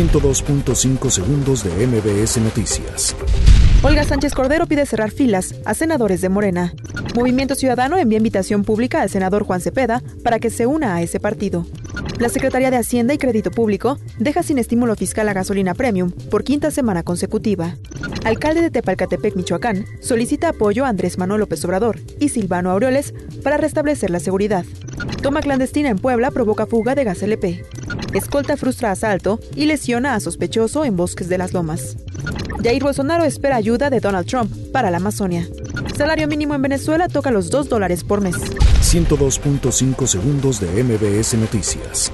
102.5 segundos de MBS Noticias. Olga Sánchez Cordero pide cerrar filas a senadores de Morena. Movimiento Ciudadano envía invitación pública al senador Juan Cepeda para que se una a ese partido. La Secretaría de Hacienda y Crédito Público deja sin estímulo fiscal a gasolina premium por quinta semana consecutiva. Alcalde de Tepalcatepec, Michoacán, solicita apoyo a Andrés Manuel López Obrador y Silvano Aureoles para restablecer la seguridad. Toma clandestina en Puebla provoca fuga de gas LP. Escolta frustra asalto y lesiona a sospechoso en Bosques de las Lomas. Jair Bolsonaro espera ayuda de Donald Trump para la Amazonia. Salario mínimo en Venezuela toca los 2 dólares por mes. 102.5 segundos de MBS Noticias.